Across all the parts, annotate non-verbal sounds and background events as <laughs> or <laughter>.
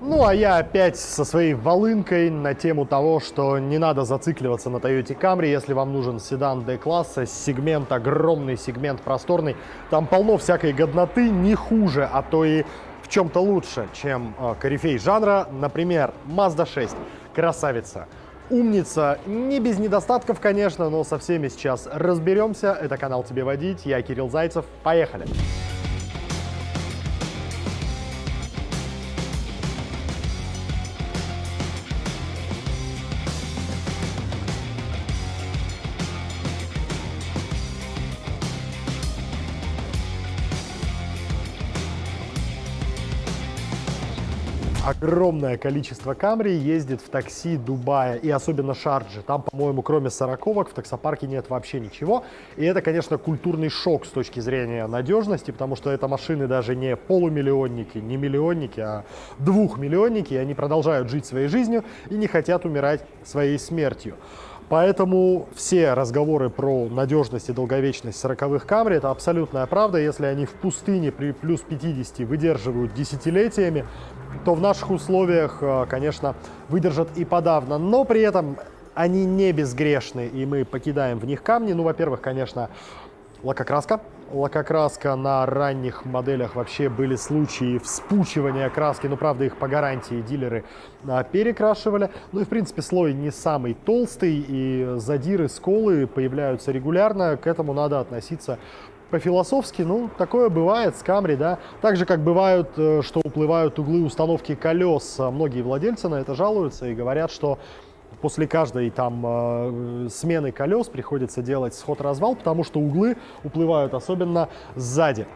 Ну, а я опять со своей волынкой на тему того, что не надо зацикливаться на Toyota Camry, если вам нужен седан D-класса, сегмент огромный, сегмент просторный. Там полно всякой годноты, не хуже, а то и в чем-то лучше, чем э, корифей жанра. Например, Mazda 6. Красавица. Умница, не без недостатков, конечно, но со всеми сейчас разберемся. Это канал «Тебе водить», я Кирилл Зайцев. Поехали! Поехали! Огромное количество Камри ездит в такси Дубая и особенно Шарджи. Там, по-моему, кроме сороковок в таксопарке нет вообще ничего. И это, конечно, культурный шок с точки зрения надежности, потому что это машины даже не полумиллионники, не миллионники, а двухмиллионники. И они продолжают жить своей жизнью и не хотят умирать своей смертью. Поэтому все разговоры про надежность и долговечность 40-х Камри – это абсолютная правда. Если они в пустыне при плюс 50 выдерживают десятилетиями, то в наших условиях, э, конечно, выдержат и подавно. Но при этом они не безгрешны, и мы покидаем в них камни. Ну, во-первых, конечно, лакокраска. Лакокраска на ранних моделях вообще были случаи вспучивания краски, но правда их по гарантии дилеры а, перекрашивали. Ну и в принципе слой не самый толстый, и задиры, сколы появляются регулярно, к этому надо относиться по-философски, ну, такое бывает с Камри, да. Так же, как бывают, э, что уплывают углы установки колес. Многие владельцы на это жалуются и говорят, что после каждой там э, смены колес приходится делать сход-развал, потому что углы уплывают, особенно сзади.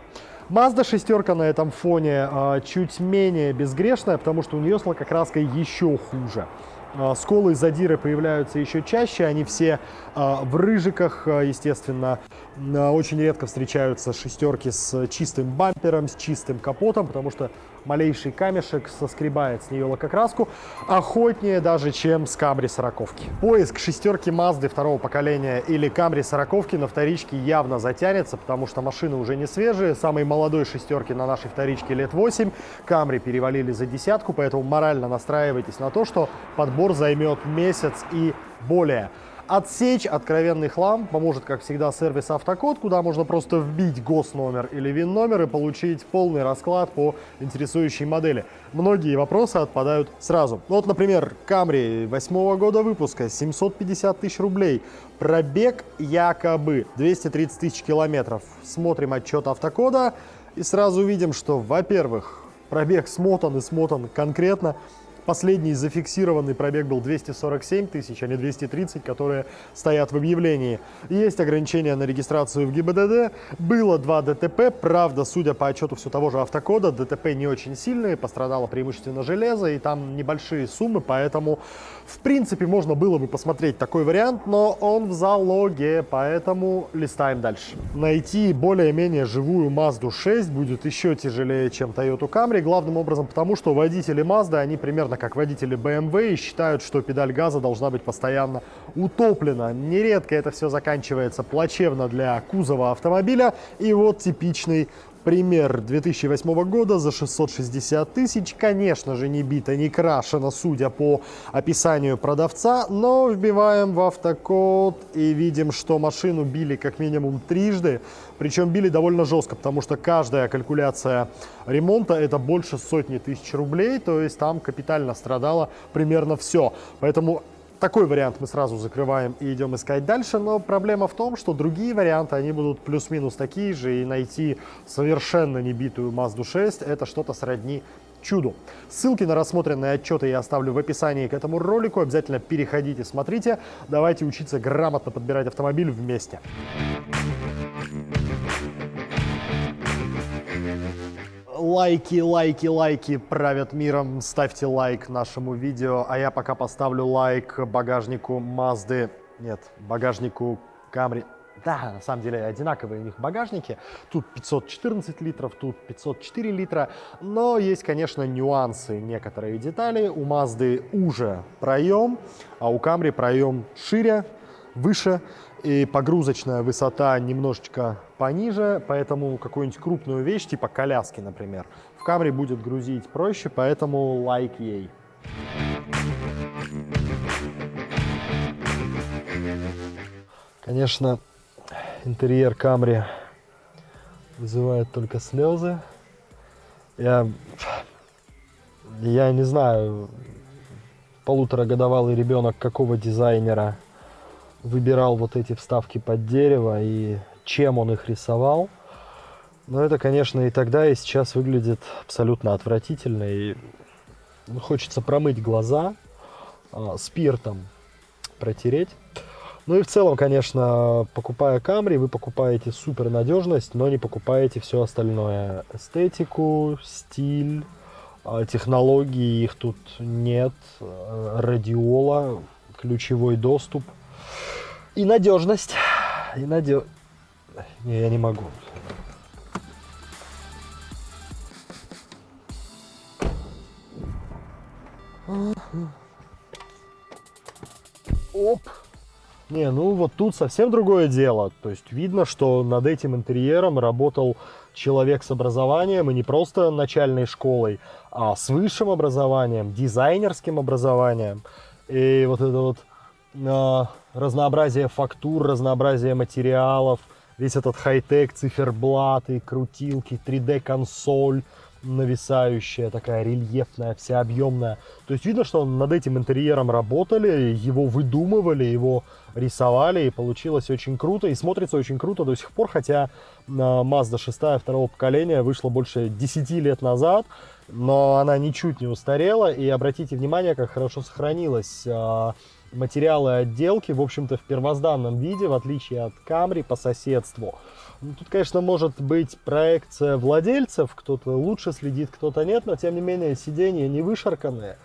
Mazda шестерка на этом фоне э, чуть менее безгрешная, потому что у нее с лакокраской еще хуже. А, сколы и задиры появляются еще чаще, они все в рыжиках, естественно. Очень редко встречаются шестерки с чистым бампером, с чистым капотом, потому что малейший камешек соскребает с нее лакокраску, охотнее даже, чем с Камри сороковки. Поиск шестерки Мазды второго поколения или Камри сороковки на вторичке явно затянется, потому что машины уже не свежие, самой молодой шестерки на нашей вторичке лет 8, Камри перевалили за десятку, поэтому морально настраивайтесь на то, что подбор займет месяц и более. Отсечь откровенный хлам поможет, как всегда, сервис Автокод, куда можно просто вбить госномер или ВИН-номер и получить полный расклад по интересующей модели. Многие вопросы отпадают сразу. Ну вот, например, Camry 8 года выпуска, 750 тысяч рублей. Пробег якобы 230 тысяч километров. Смотрим отчет Автокода и сразу видим, что, во-первых, пробег смотан и смотан конкретно. Последний зафиксированный пробег был 247 тысяч, а не 230, которые стоят в объявлении. Есть ограничения на регистрацию в ГИБДД. Было два ДТП. Правда, судя по отчету все того же автокода, ДТП не очень сильные, пострадало преимущественно железо, и там небольшие суммы, поэтому, в принципе, можно было бы посмотреть такой вариант, но он в залоге, поэтому листаем дальше. Найти более-менее живую Mazda 6 будет еще тяжелее, чем Toyota Camry, главным образом потому, что водители Mazda, они примерно примерно как водители BMW и считают, что педаль газа должна быть постоянно утоплена. Нередко это все заканчивается плачевно для кузова автомобиля. И вот типичный Пример 2008 года за 660 тысяч, конечно же, не бита, не крашена, судя по описанию продавца, но вбиваем в автокод и видим, что машину били как минимум трижды, причем били довольно жестко, потому что каждая калькуляция ремонта это больше сотни тысяч рублей, то есть там капитально страдало примерно все. Поэтому такой вариант мы сразу закрываем и идем искать дальше, но проблема в том, что другие варианты, они будут плюс-минус такие же, и найти совершенно небитую Mazda 6 это что-то сродни чуду. Ссылки на рассмотренные отчеты я оставлю в описании к этому ролику. Обязательно переходите, смотрите. Давайте учиться грамотно подбирать автомобиль вместе. Лайки, лайки, лайки правят миром. Ставьте лайк нашему видео, а я пока поставлю лайк багажнику Мазды. Нет, багажнику Камри. Да, на самом деле одинаковые у них багажники. Тут 514 литров, тут 504 литра. Но есть, конечно, нюансы, некоторые детали. У Мазды уже проем, а у Камри проем шире, выше и погрузочная высота немножечко пониже, поэтому какую-нибудь крупную вещь, типа коляски, например, в Camry будет грузить проще, поэтому лайк ей. Конечно, интерьер Камри вызывает только слезы. Я, я не знаю, полуторагодовалый ребенок какого дизайнера выбирал вот эти вставки под дерево и чем он их рисовал. Но это, конечно, и тогда, и сейчас выглядит абсолютно отвратительно. И хочется промыть глаза, а, спиртом протереть. Ну и в целом, конечно, покупая Камри, вы покупаете супер надежность, но не покупаете все остальное. Эстетику, стиль, а, технологии, их тут нет. Э, радиола, ключевой доступ. И надежность. И надежность. Не, я не могу. Оп. Не, ну вот тут совсем другое дело. То есть видно, что над этим интерьером работал человек с образованием, и не просто начальной школой, а с высшим образованием, дизайнерским образованием. И вот это вот разнообразие фактур, разнообразие материалов, весь этот хай-тек, циферблаты, крутилки, 3D-консоль, нависающая, такая рельефная, вся объемная. То есть видно, что над этим интерьером работали, его выдумывали, его рисовали, и получилось очень круто, и смотрится очень круто до сих пор, хотя Mazda 6 второго поколения вышла больше 10 лет назад, но она ничуть не устарела, и обратите внимание, как хорошо сохранилась а, материалы отделки, в общем-то, в первозданном виде, в отличие от Camry по соседству. Ну, тут, конечно, может быть проекция владельцев, кто-то лучше следит, кто-то нет, но тем не менее сиденья не вышарканные,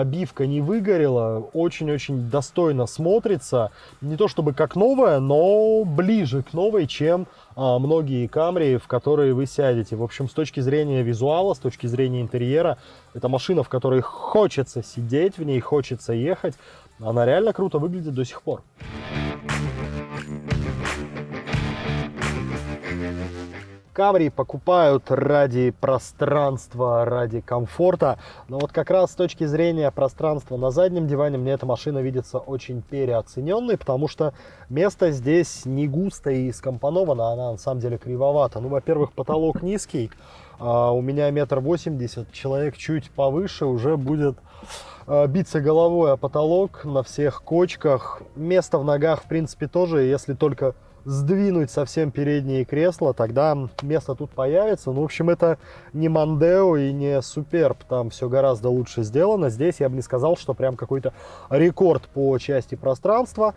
обивка не выгорела, очень-очень достойно смотрится. Не то чтобы как новая, но ближе к новой, чем а, многие Камри, в которые вы сядете. В общем, с точки зрения визуала, с точки зрения интерьера, это машина, в которой хочется сидеть, в ней хочется ехать. Она реально круто выглядит до сих пор. Камри покупают ради пространства, ради комфорта. Но вот как раз с точки зрения пространства на заднем диване мне эта машина видится очень переоцененной, потому что место здесь не густо и скомпоновано, она на самом деле кривовата. Ну, во-первых, потолок низкий, а у меня метр восемьдесят, человек чуть повыше уже будет а, биться головой о потолок на всех кочках. Место в ногах, в принципе, тоже, если только сдвинуть совсем передние кресла, тогда место тут появится. Ну, в общем, это не Мандео и не Суперб, там все гораздо лучше сделано. Здесь я бы не сказал, что прям какой-то рекорд по части пространства.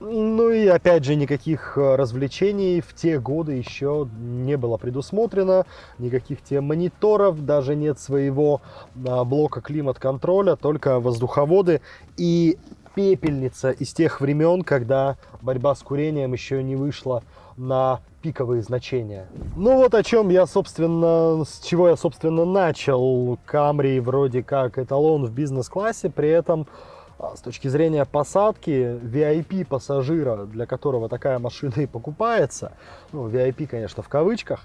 Ну и опять же, никаких э, развлечений в те годы еще не было предусмотрено, никаких те мониторов, даже нет своего а, блока климат-контроля, только воздуховоды. И пепельница из тех времен, когда борьба с курением еще не вышла на пиковые значения. Ну вот о чем я, собственно, с чего я, собственно, начал. Камри вроде как эталон в бизнес-классе, при этом а, с точки зрения посадки VIP пассажира, для которого такая машина и покупается, ну, VIP, конечно, в кавычках,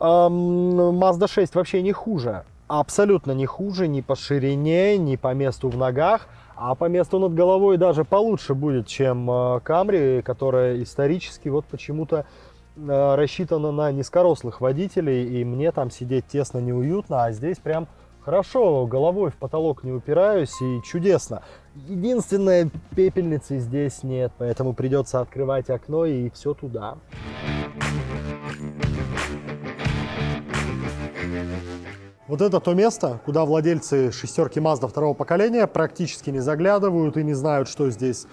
Mazda 6 вообще не хуже. Абсолютно не хуже ни по ширине, ни по месту в ногах. А по месту над головой даже получше будет, чем Камри, которая исторически вот почему-то э, рассчитана на низкорослых водителей, и мне там сидеть тесно неуютно, а здесь прям хорошо, головой в потолок не упираюсь, и чудесно. Единственное, пепельницы здесь нет, поэтому придется открывать окно и все туда. Вот это то место, куда владельцы шестерки Mazda второго поколения практически не заглядывают и не знают, что здесь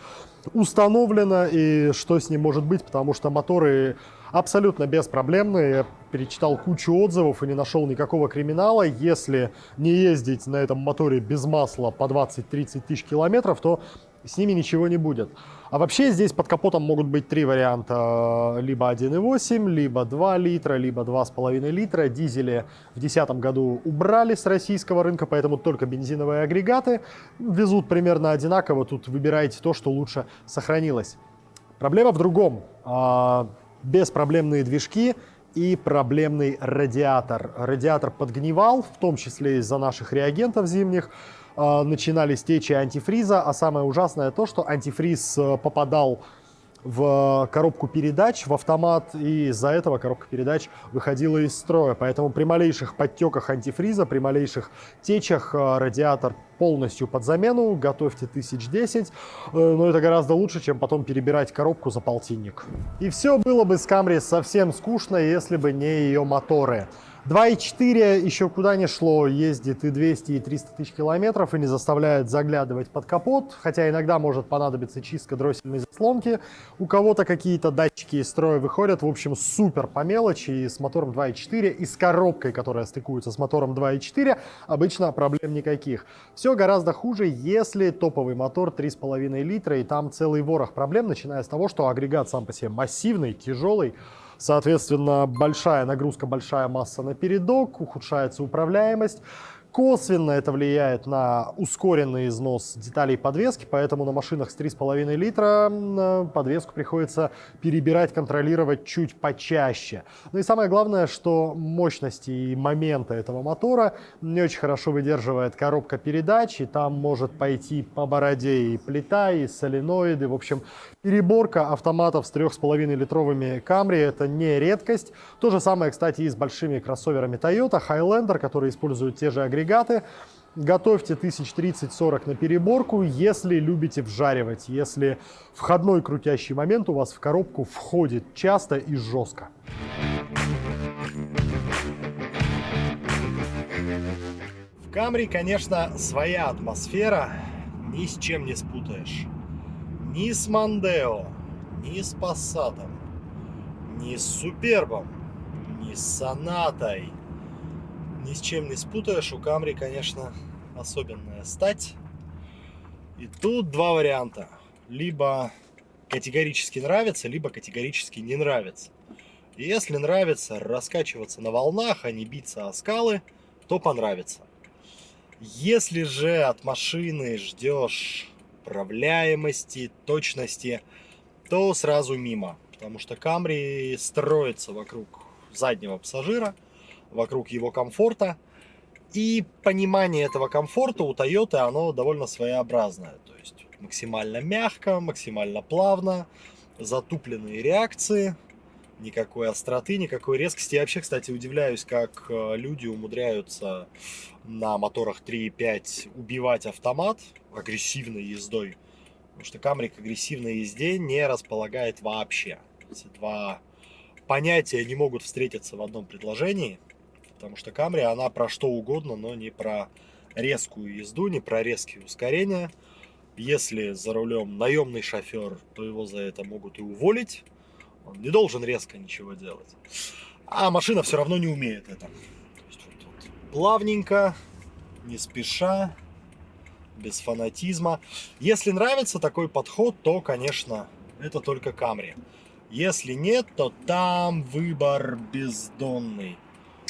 установлено и что с ним может быть, потому что моторы абсолютно беспроблемные. Я перечитал кучу отзывов и не нашел никакого криминала. Если не ездить на этом моторе без масла по 20-30 тысяч километров, то с ними ничего не будет. А вообще здесь под капотом могут быть три варианта. Либо 1.8, либо 2 литра, либо 2,5 литра. Дизели в 2010 году убрали с российского рынка, поэтому только бензиновые агрегаты везут примерно одинаково. Тут выбирайте то, что лучше сохранилось. Проблема в другом. А, беспроблемные движки и проблемный радиатор. Радиатор подгнивал, в том числе из-за наших реагентов зимних. Э, начинались течи антифриза, а самое ужасное то, что антифриз э, попадал в коробку передач, в автомат, и из-за этого коробка передач выходила из строя. Поэтому при малейших подтеках антифриза, при малейших течах э, радиатор полностью под замену, готовьте 1010, э, но это гораздо лучше, чем потом перебирать коробку за полтинник. И все было бы с Camry совсем скучно, если бы не ее моторы. 2.4 еще куда не шло, ездит и 200, и 300 тысяч километров, и не заставляет заглядывать под капот, хотя иногда может понадобиться чистка дроссельной заслонки. У кого-то какие-то датчики из строя выходят, в общем, супер по мелочи, и с мотором 2.4, и с коробкой, которая стыкуется с мотором 2.4, обычно проблем никаких. Все гораздо хуже, если топовый мотор 3,5 литра, и там целый ворох проблем, начиная с того, что агрегат сам по себе массивный, тяжелый, Соответственно, большая нагрузка, большая масса на передок, ухудшается управляемость. Косвенно это влияет на ускоренный износ деталей подвески, поэтому на машинах с 3,5 литра э, подвеску приходится перебирать, контролировать чуть почаще. Ну и самое главное, что мощности и моменты этого мотора не очень хорошо выдерживает коробка передач, и там может пойти по бороде и плита, и соленоиды. В общем, переборка автоматов с 3,5 литровыми Camry это не редкость. То же самое, кстати, и с большими кроссоверами Toyota, Highlander, которые используют те же агрегаты агрегаты. Готовьте 1030-40 на переборку, если любите вжаривать, если входной крутящий момент у вас в коробку входит часто и жестко. В Камри, конечно, своя атмосфера, ни с чем не спутаешь. Ни с Мандео, ни с Пассатом, ни с Супербом, ни с Сонатой – ни с чем не спутаешь. У Камри, конечно, особенная стать. И тут два варианта. Либо категорически нравится, либо категорически не нравится. И если нравится раскачиваться на волнах, а не биться о скалы, то понравится. Если же от машины ждешь управляемости, точности, то сразу мимо. Потому что Камри строится вокруг заднего пассажира – вокруг его комфорта. И понимание этого комфорта у Toyota, оно довольно своеобразное. То есть максимально мягко, максимально плавно, затупленные реакции, никакой остроты, никакой резкости. Я вообще, кстати, удивляюсь, как э, люди умудряются на моторах 3.5 убивать автомат агрессивной ездой. Потому что Камри к агрессивной езде не располагает вообще. Эти два понятия не могут встретиться в одном предложении. Потому что Камри, она про что угодно, но не про резкую езду, не про резкие ускорения. Если за рулем наемный шофер, то его за это могут и уволить. Он не должен резко ничего делать. А машина все равно не умеет это. То есть вот, вот, плавненько, не спеша, без фанатизма. Если нравится такой подход, то, конечно, это только Камри. Если нет, то там выбор бездонный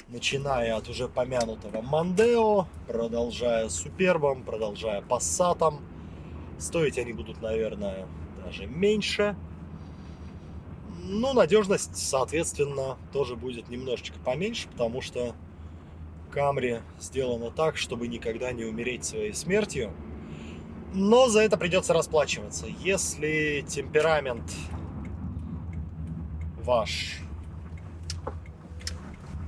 начиная от уже помянутого Мандео, продолжая Супербом, продолжая Пассатом. Стоить они будут, наверное, даже меньше. Ну, надежность, соответственно, тоже будет немножечко поменьше, потому что Камри сделано так, чтобы никогда не умереть своей смертью. Но за это придется расплачиваться. Если темперамент ваш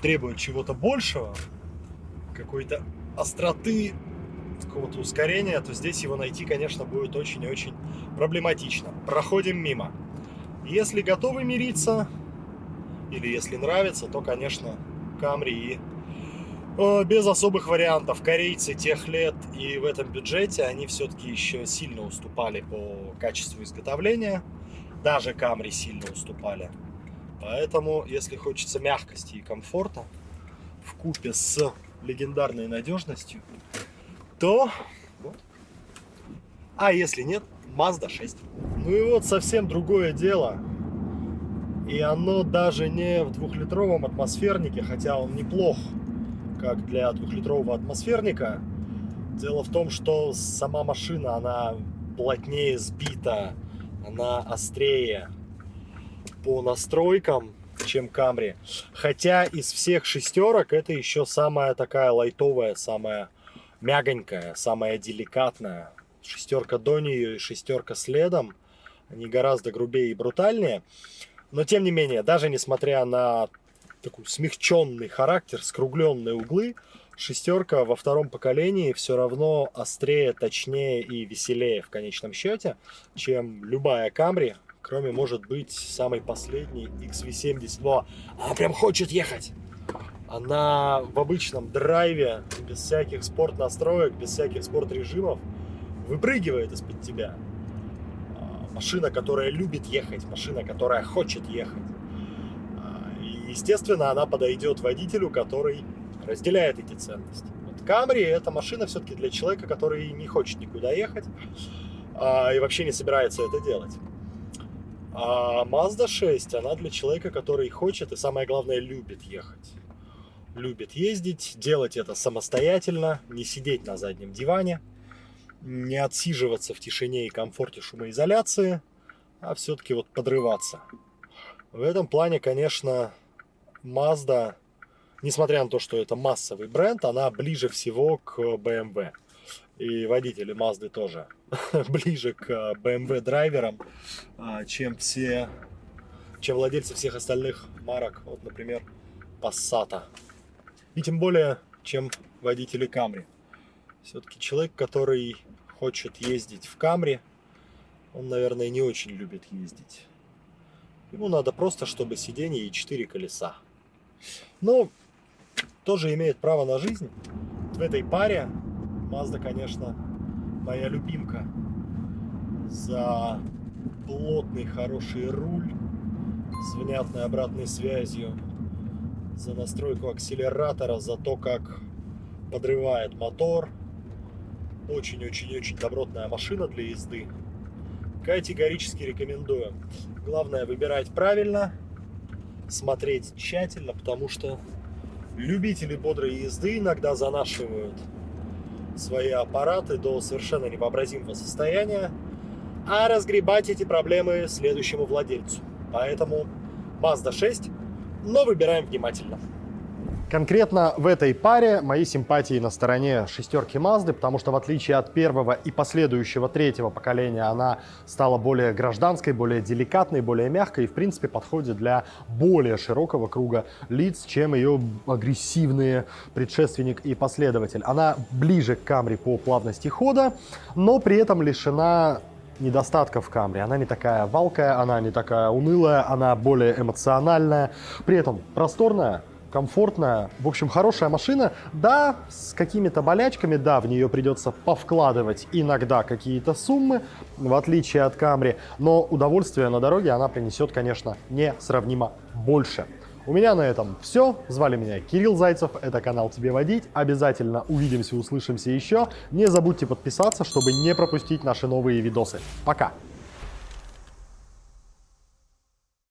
требует чего-то большего, какой-то остроты, какого-то ускорения, то здесь его найти, конечно, будет очень и очень проблематично. Проходим мимо. Если готовы мириться, или если нравится, то, конечно, Камри и э, без особых вариантов. Корейцы тех лет и в этом бюджете, они все-таки еще сильно уступали по качеству изготовления. Даже Камри сильно уступали. Поэтому, если хочется мягкости и комфорта в купе с легендарной надежностью, то вот. А если нет, Mazda 6. Ну и вот совсем другое дело. И оно даже не в двухлитровом атмосфернике, хотя он неплох, как для двухлитрового атмосферника. Дело в том, что сама машина, она плотнее сбита, она острее, по настройкам чем Камри. Хотя из всех шестерок это еще самая такая лайтовая, самая мягонькая, самая деликатная. Шестерка до нее и шестерка следом. Они гораздо грубее и брутальнее. Но тем не менее, даже несмотря на такой смягченный характер, скругленные углы, шестерка во втором поколении все равно острее, точнее и веселее в конечном счете, чем любая Камри, кроме, может быть, самой последней XV70. Во, она прям хочет ехать! Она в обычном драйве, без всяких спорт-настроек, без всяких спорт-режимов, выпрыгивает из-под тебя. А, машина, которая любит ехать, машина, которая хочет ехать. А, и, естественно, она подойдет водителю, который разделяет эти ценности. Вот Камри это машина все-таки для человека, который не хочет никуда ехать а, и вообще не собирается это делать. А Mazda 6, она для человека, который хочет и самое главное любит ехать. Любит ездить, делать это самостоятельно, не сидеть на заднем диване, не отсиживаться в тишине и комфорте шумоизоляции, а все-таки вот подрываться. В этом плане, конечно, Mazda несмотря на то, что это массовый бренд, она ближе всего к BMW. И водители Mazda тоже <laughs> ближе к BMW драйверам, а, чем все, чем владельцы всех остальных марок, вот, например, Passat. И тем более, чем водители Camry. Все-таки человек, который хочет ездить в Camry, он, наверное, не очень любит ездить. Ему надо просто, чтобы сиденье и четыре колеса. Но тоже имеет право на жизнь. В этой паре Mazda, конечно, моя любимка. За плотный, хороший руль с внятной обратной связью, за настройку акселератора, за то, как подрывает мотор. Очень-очень-очень добротная машина для езды. Категорически рекомендую. Главное выбирать правильно, смотреть тщательно, потому что Любители бодрой езды иногда занашивают свои аппараты до совершенно невообразимого состояния, а разгребать эти проблемы следующему владельцу. Поэтому Mazda 6, но выбираем внимательно. Конкретно в этой паре мои симпатии на стороне шестерки Mazda, потому что в отличие от первого и последующего третьего поколения, она стала более гражданской, более деликатной, более мягкой и, в принципе, подходит для более широкого круга лиц, чем ее агрессивные предшественник и последователь. Она ближе к Camry по плавности хода, но при этом лишена недостатков Камри. Она не такая валкая, она не такая унылая, она более эмоциональная, при этом просторная, комфортная, в общем, хорошая машина. Да, с какими-то болячками, да, в нее придется повкладывать иногда какие-то суммы, в отличие от Камри, но удовольствие на дороге она принесет, конечно, несравнимо больше. У меня на этом все. Звали меня Кирилл Зайцев. Это канал «Тебе водить». Обязательно увидимся, услышимся еще. Не забудьте подписаться, чтобы не пропустить наши новые видосы. Пока!